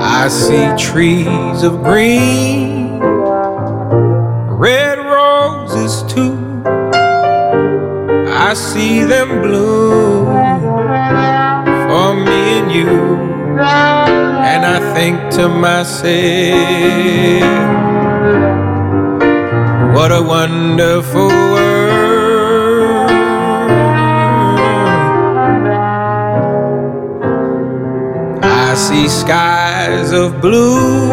I see trees of green, red roses too. I see them bloom for me and you. And I think to myself, what a wonderful see skies of blue,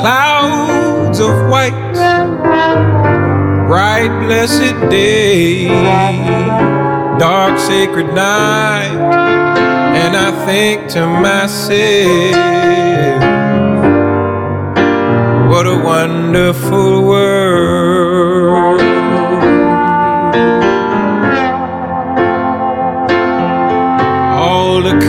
clouds of white, bright blessed day, dark sacred night, and I think to myself, what a wonderful world.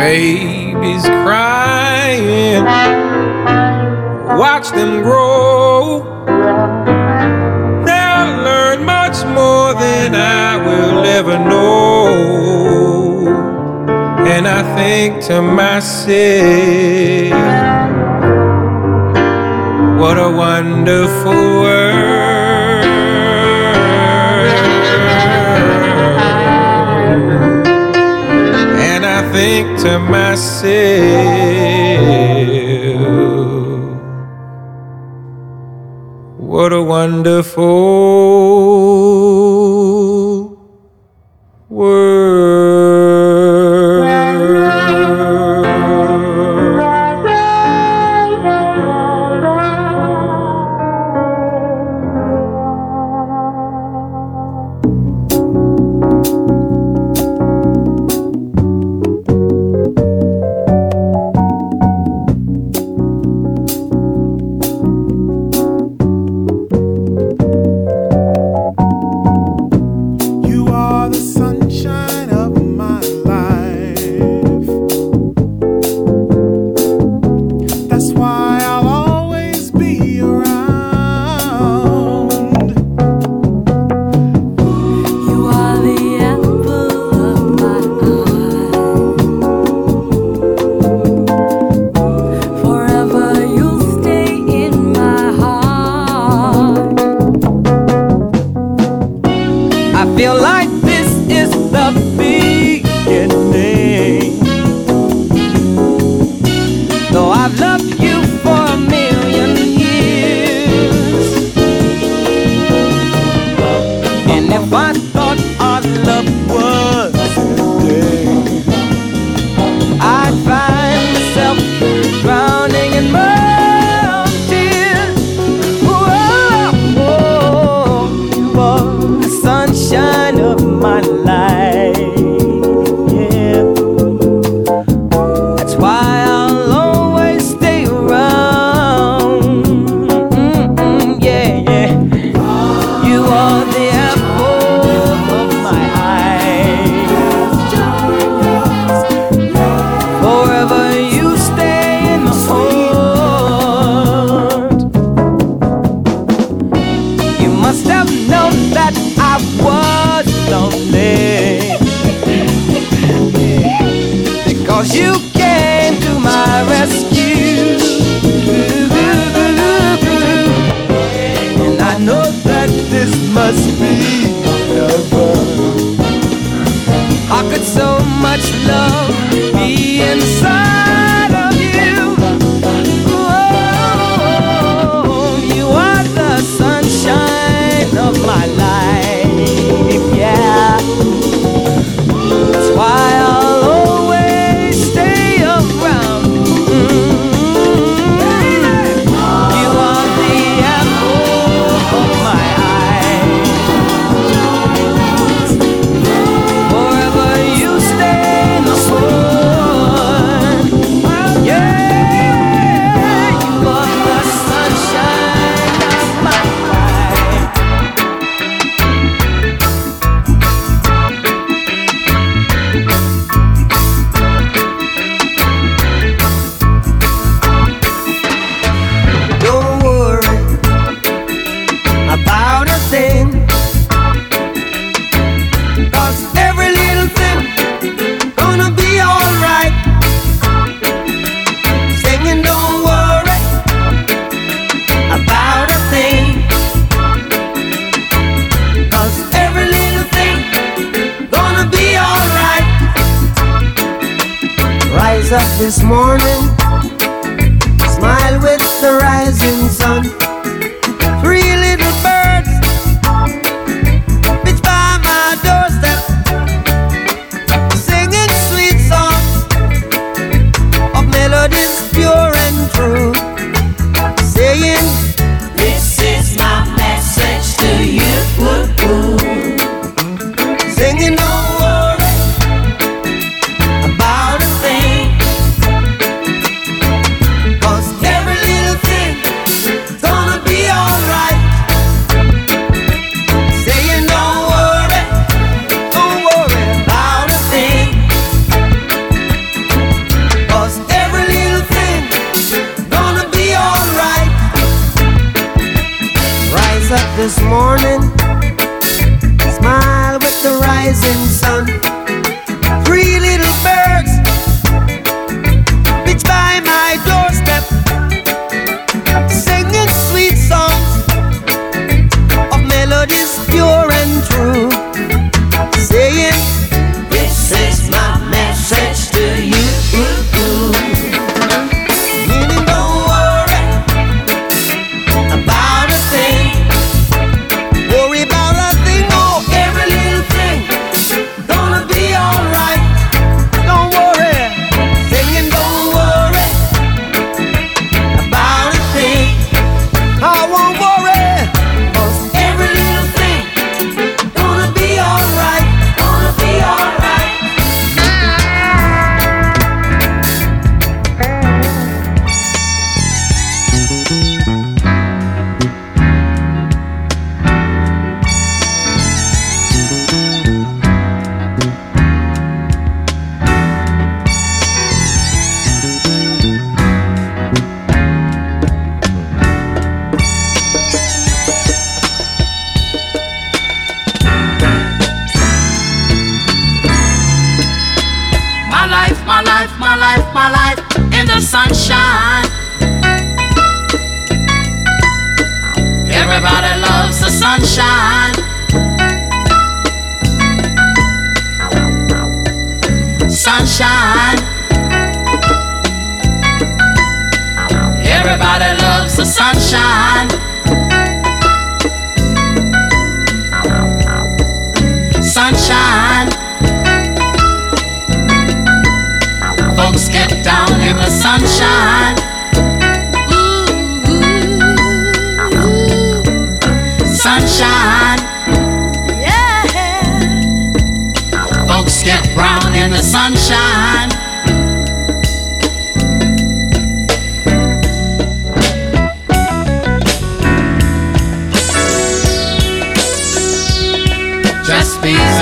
babies crying, watch them grow. They'll learn much more than I will ever know. And I think to myself, what a wonderful world. Think to myself, what a wonderful this morning. Smile with the rising sun. must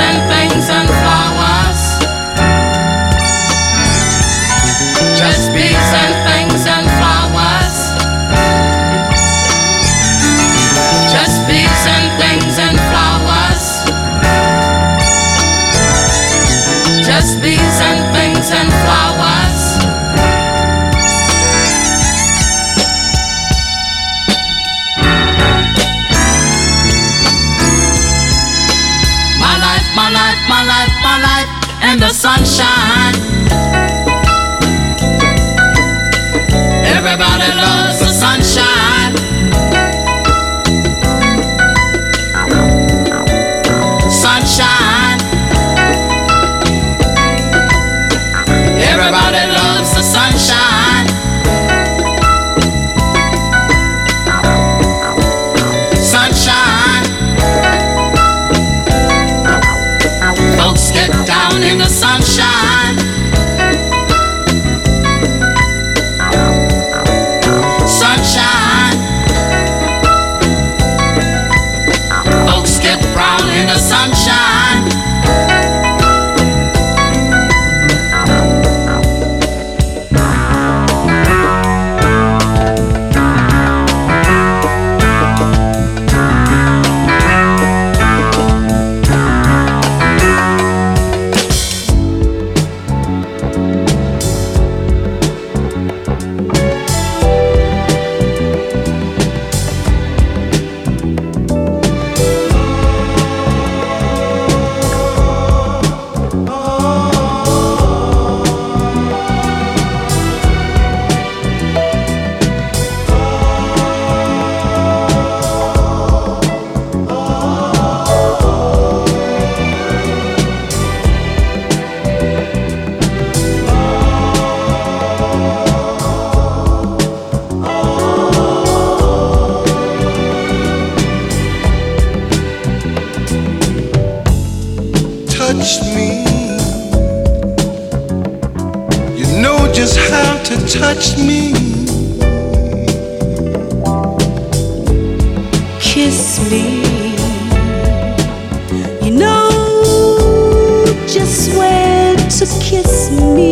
You know just where to kiss me.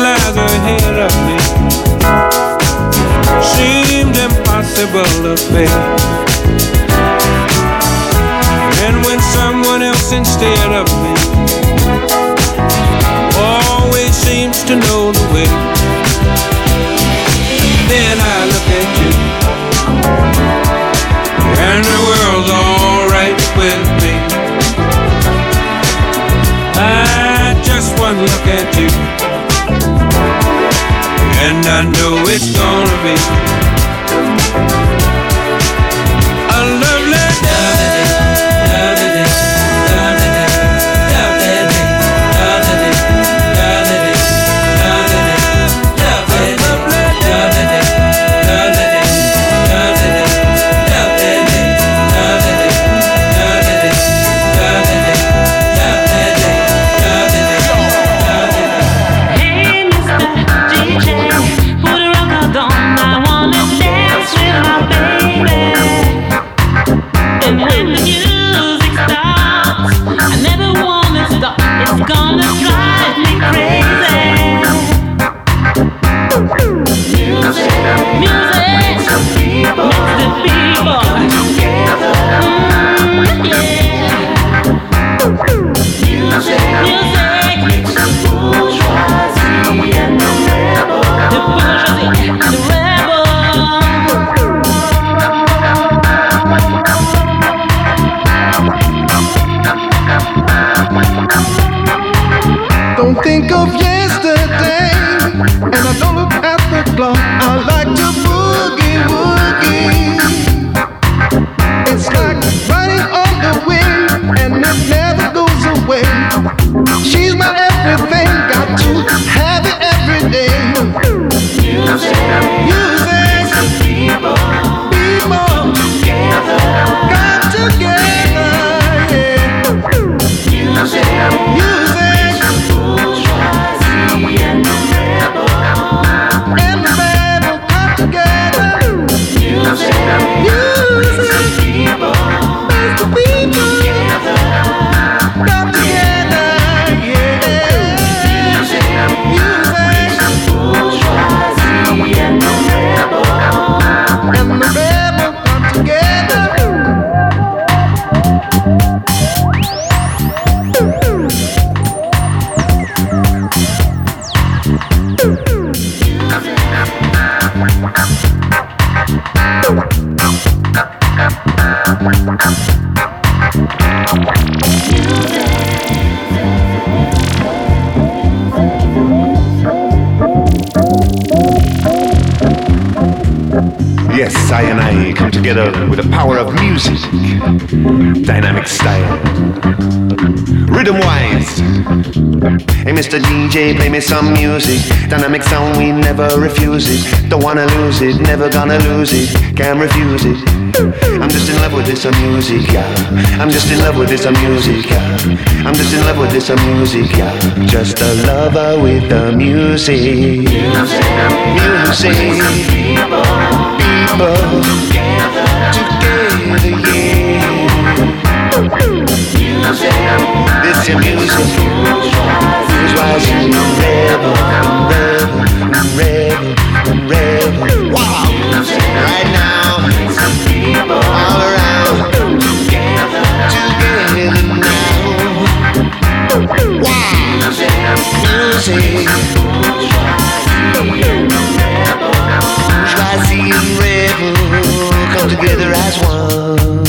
Lies ahead of me seemed impossible to face. And when someone else instead of me always seems to know the way, then I look at you, and the world's alright with me. I just one look at you, and I know it's gonna be DJ, play me some music. Dynamic sound, we never refuse it. Don't wanna lose it, never gonna lose it, can't refuse it. I'm just in love with this music, yeah. I'm just in love with this music, yeah. I'm just in love with this music, yeah. Just a lover with the music. Music, people, together, yeah. This your music, bourgeoisie, rebel, rebel, rebel, rebel. Wow! Right now, all around, together now. Wow! Music, rebel come together as one.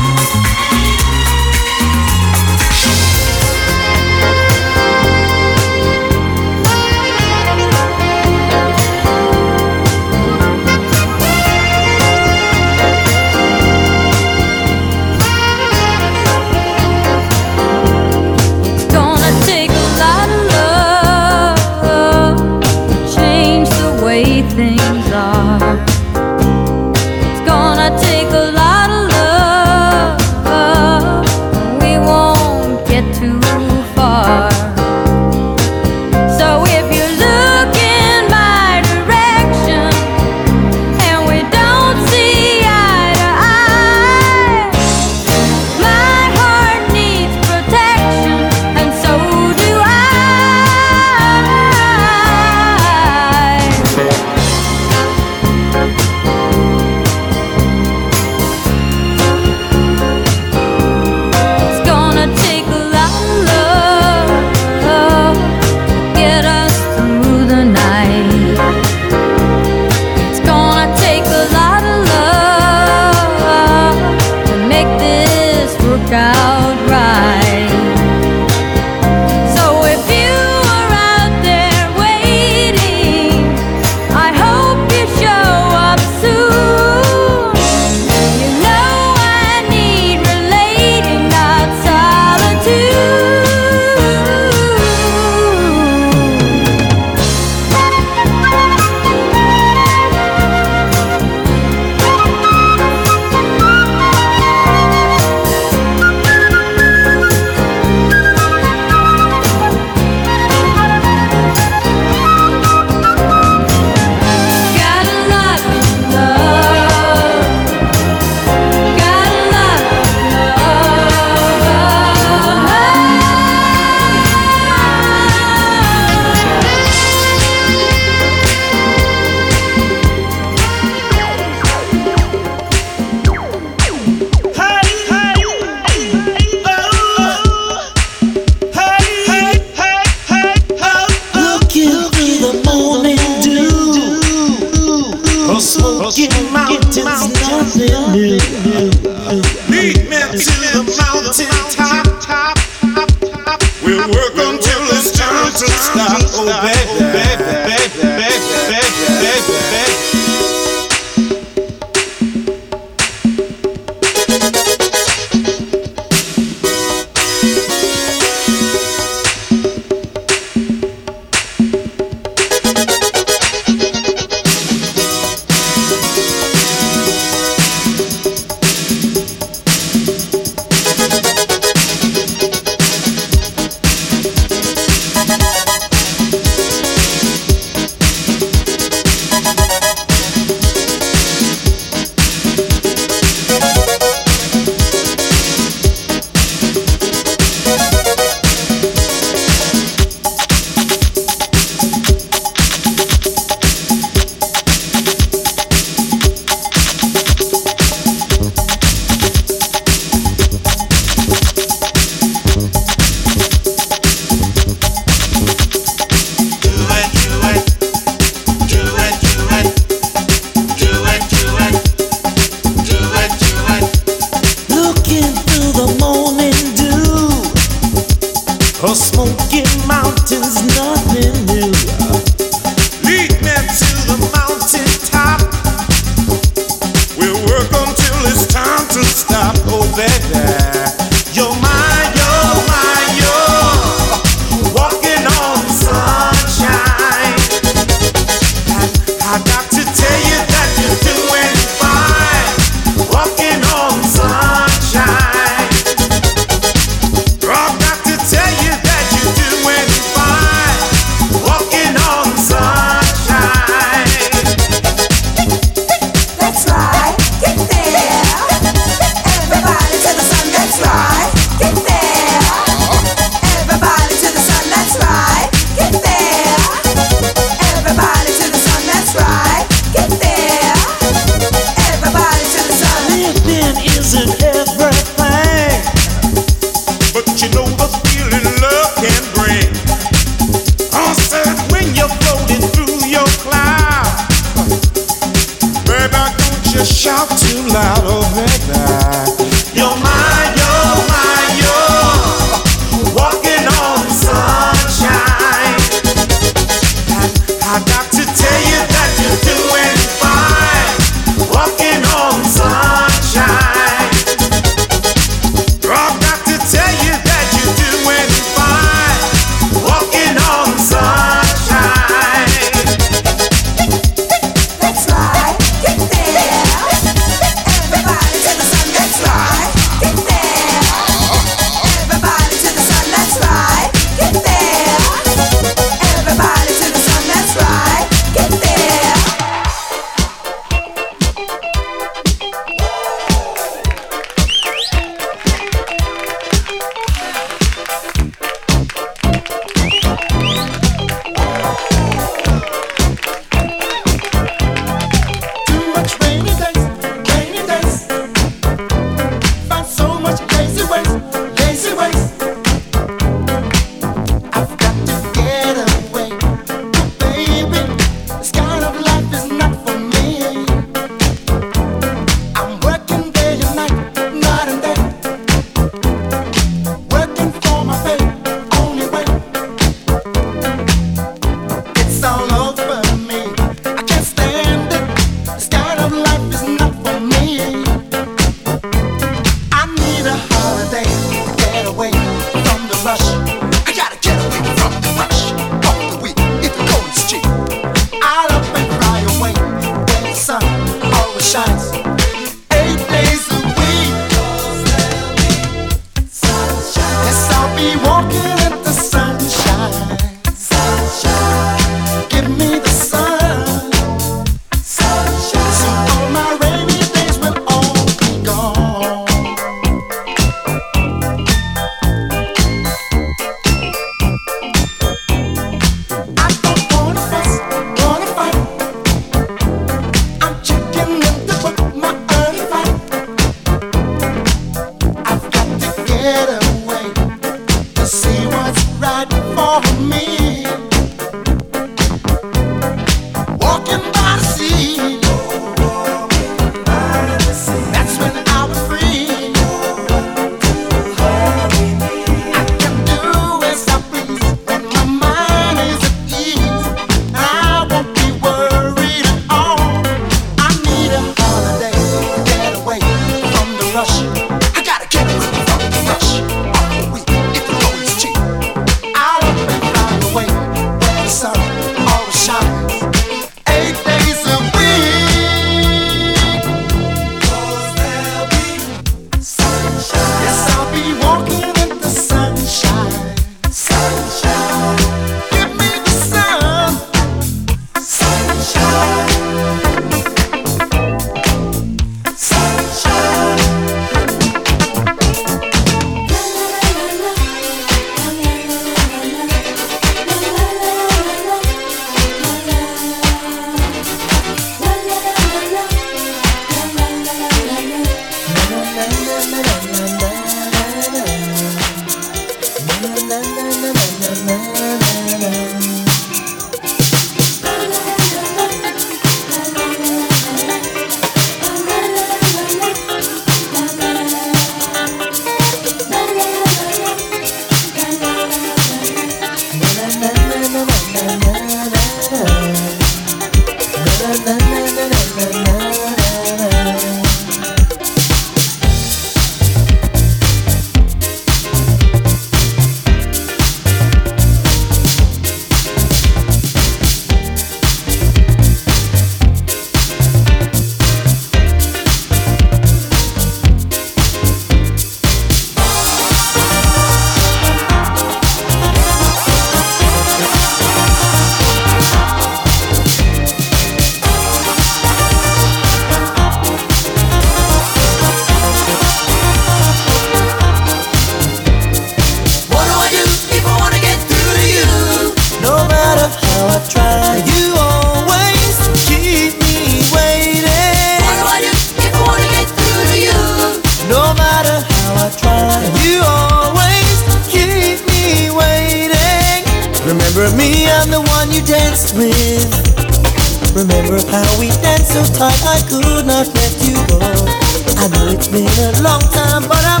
been a long time, but I'm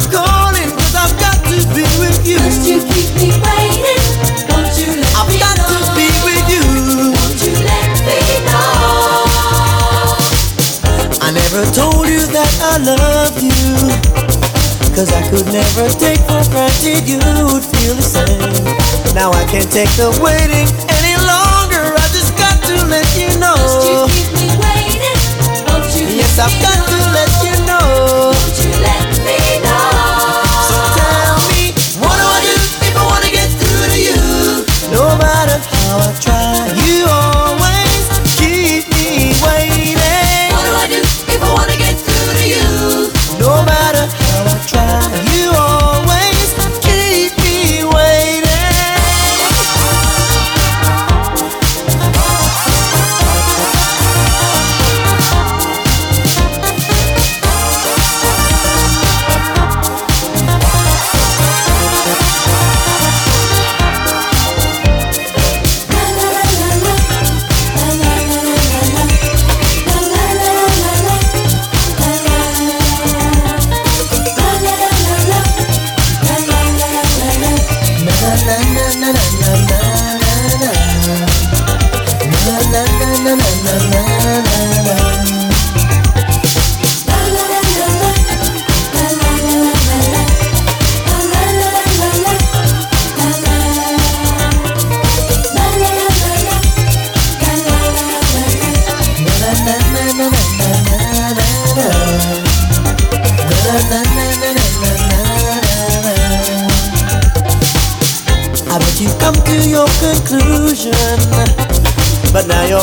I've got to be with you keep me waiting, won't you let I've got to be with you. Won't you let me know? I never told you that I love you. Cause I could never take for granted you'd feel the same. Now I can't take the waiting any longer. I just got to let you know. You keep me waiting, won't you yes, I've got I've tried. You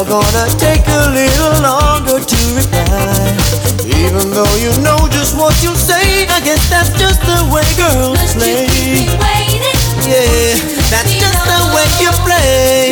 You're gonna take a little longer to reply. Even though you know just what you say, I guess that's just the way girls play. Yeah, that's just the way you play.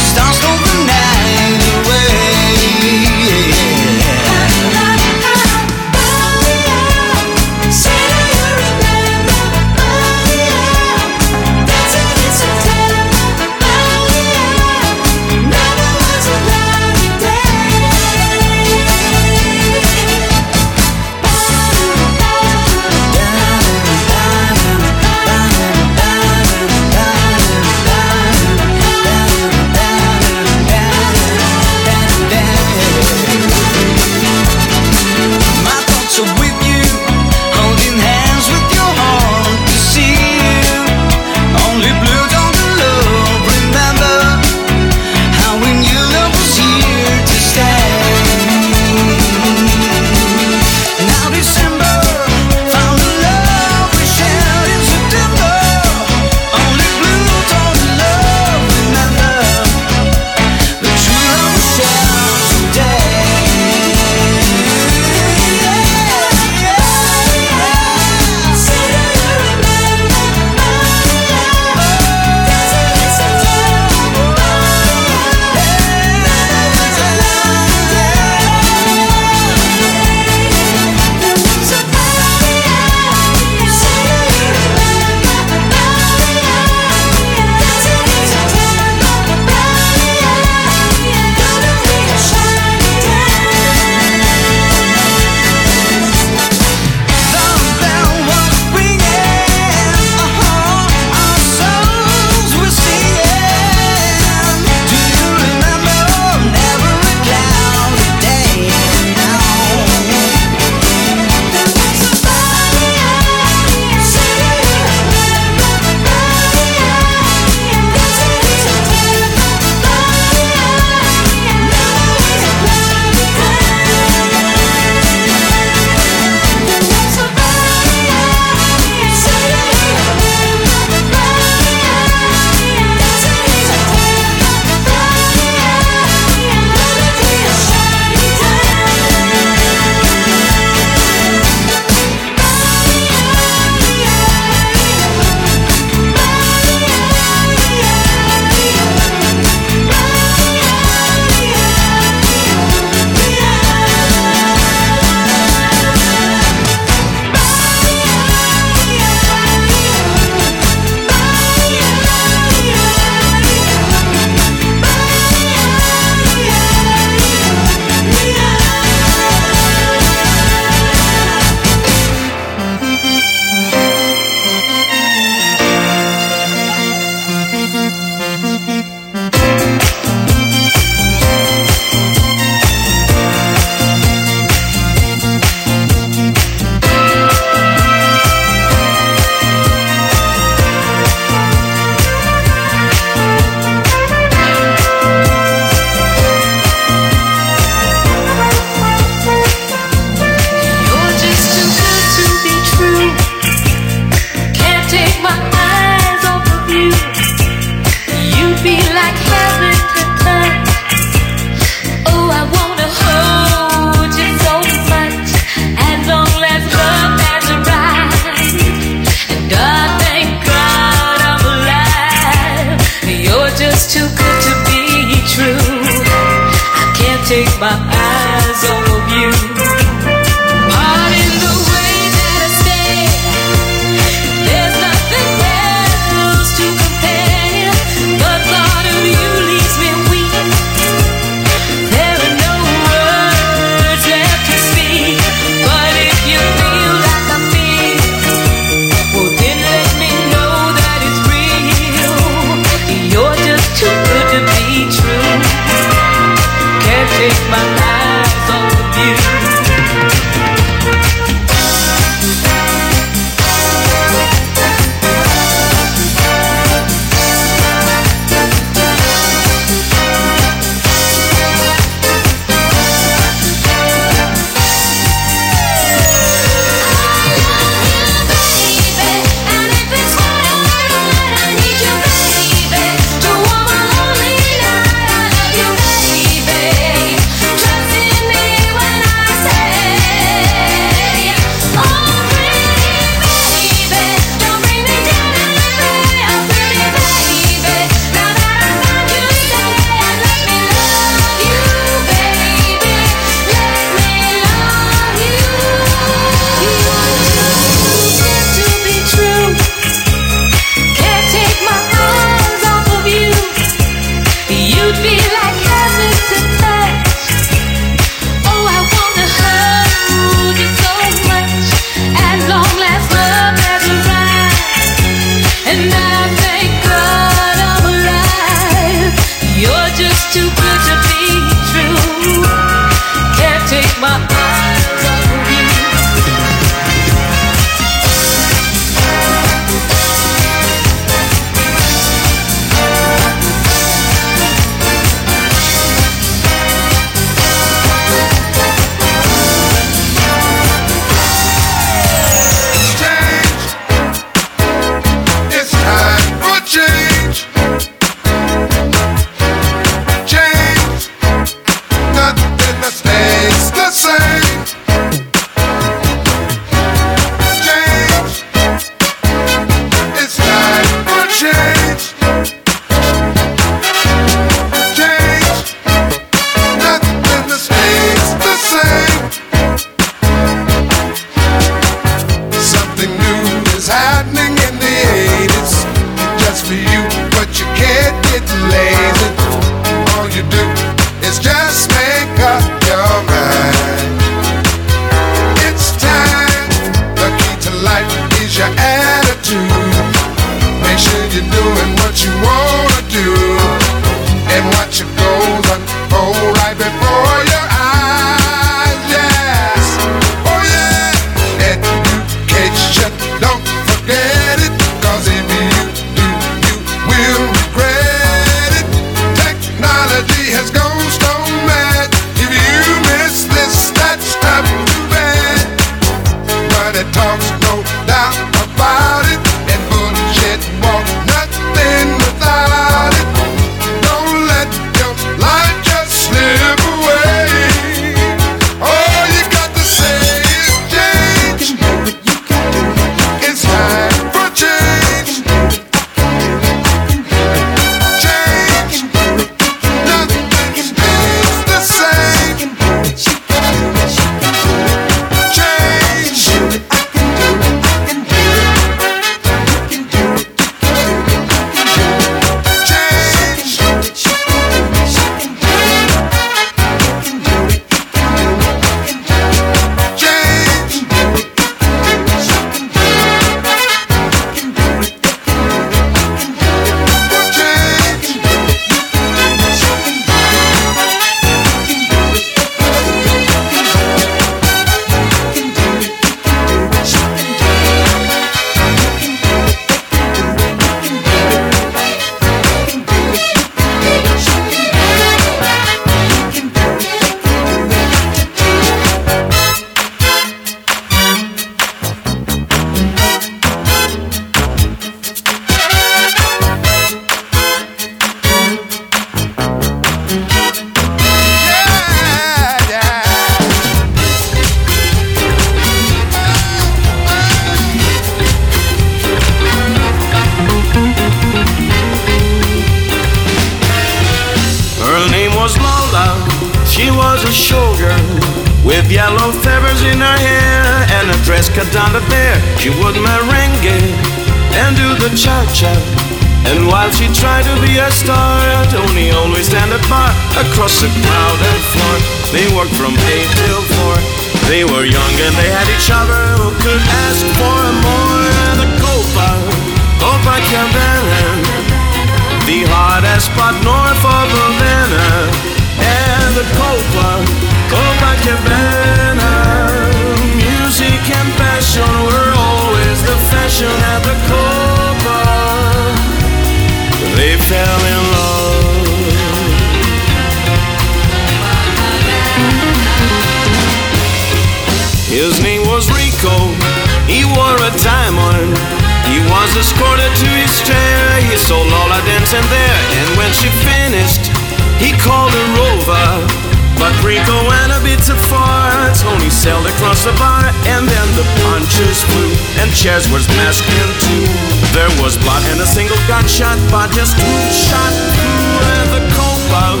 chairs was mashed in two. There was blood and a single gunshot But just two shot who at the Copa,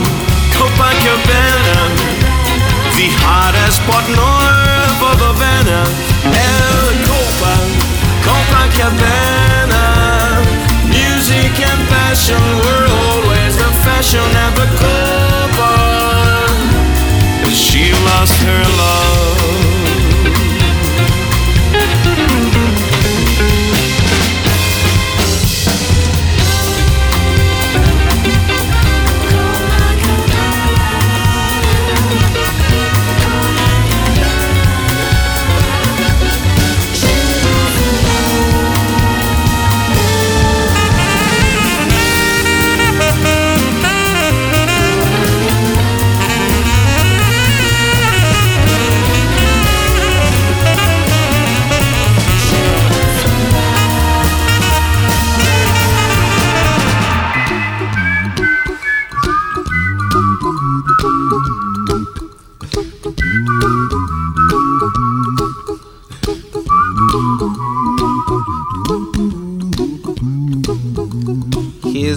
copa Copacabana, the hottest spot north of Havana. El Copa, copa Copacabana, music and fashion were always the fashion at the Copa. She lost her love.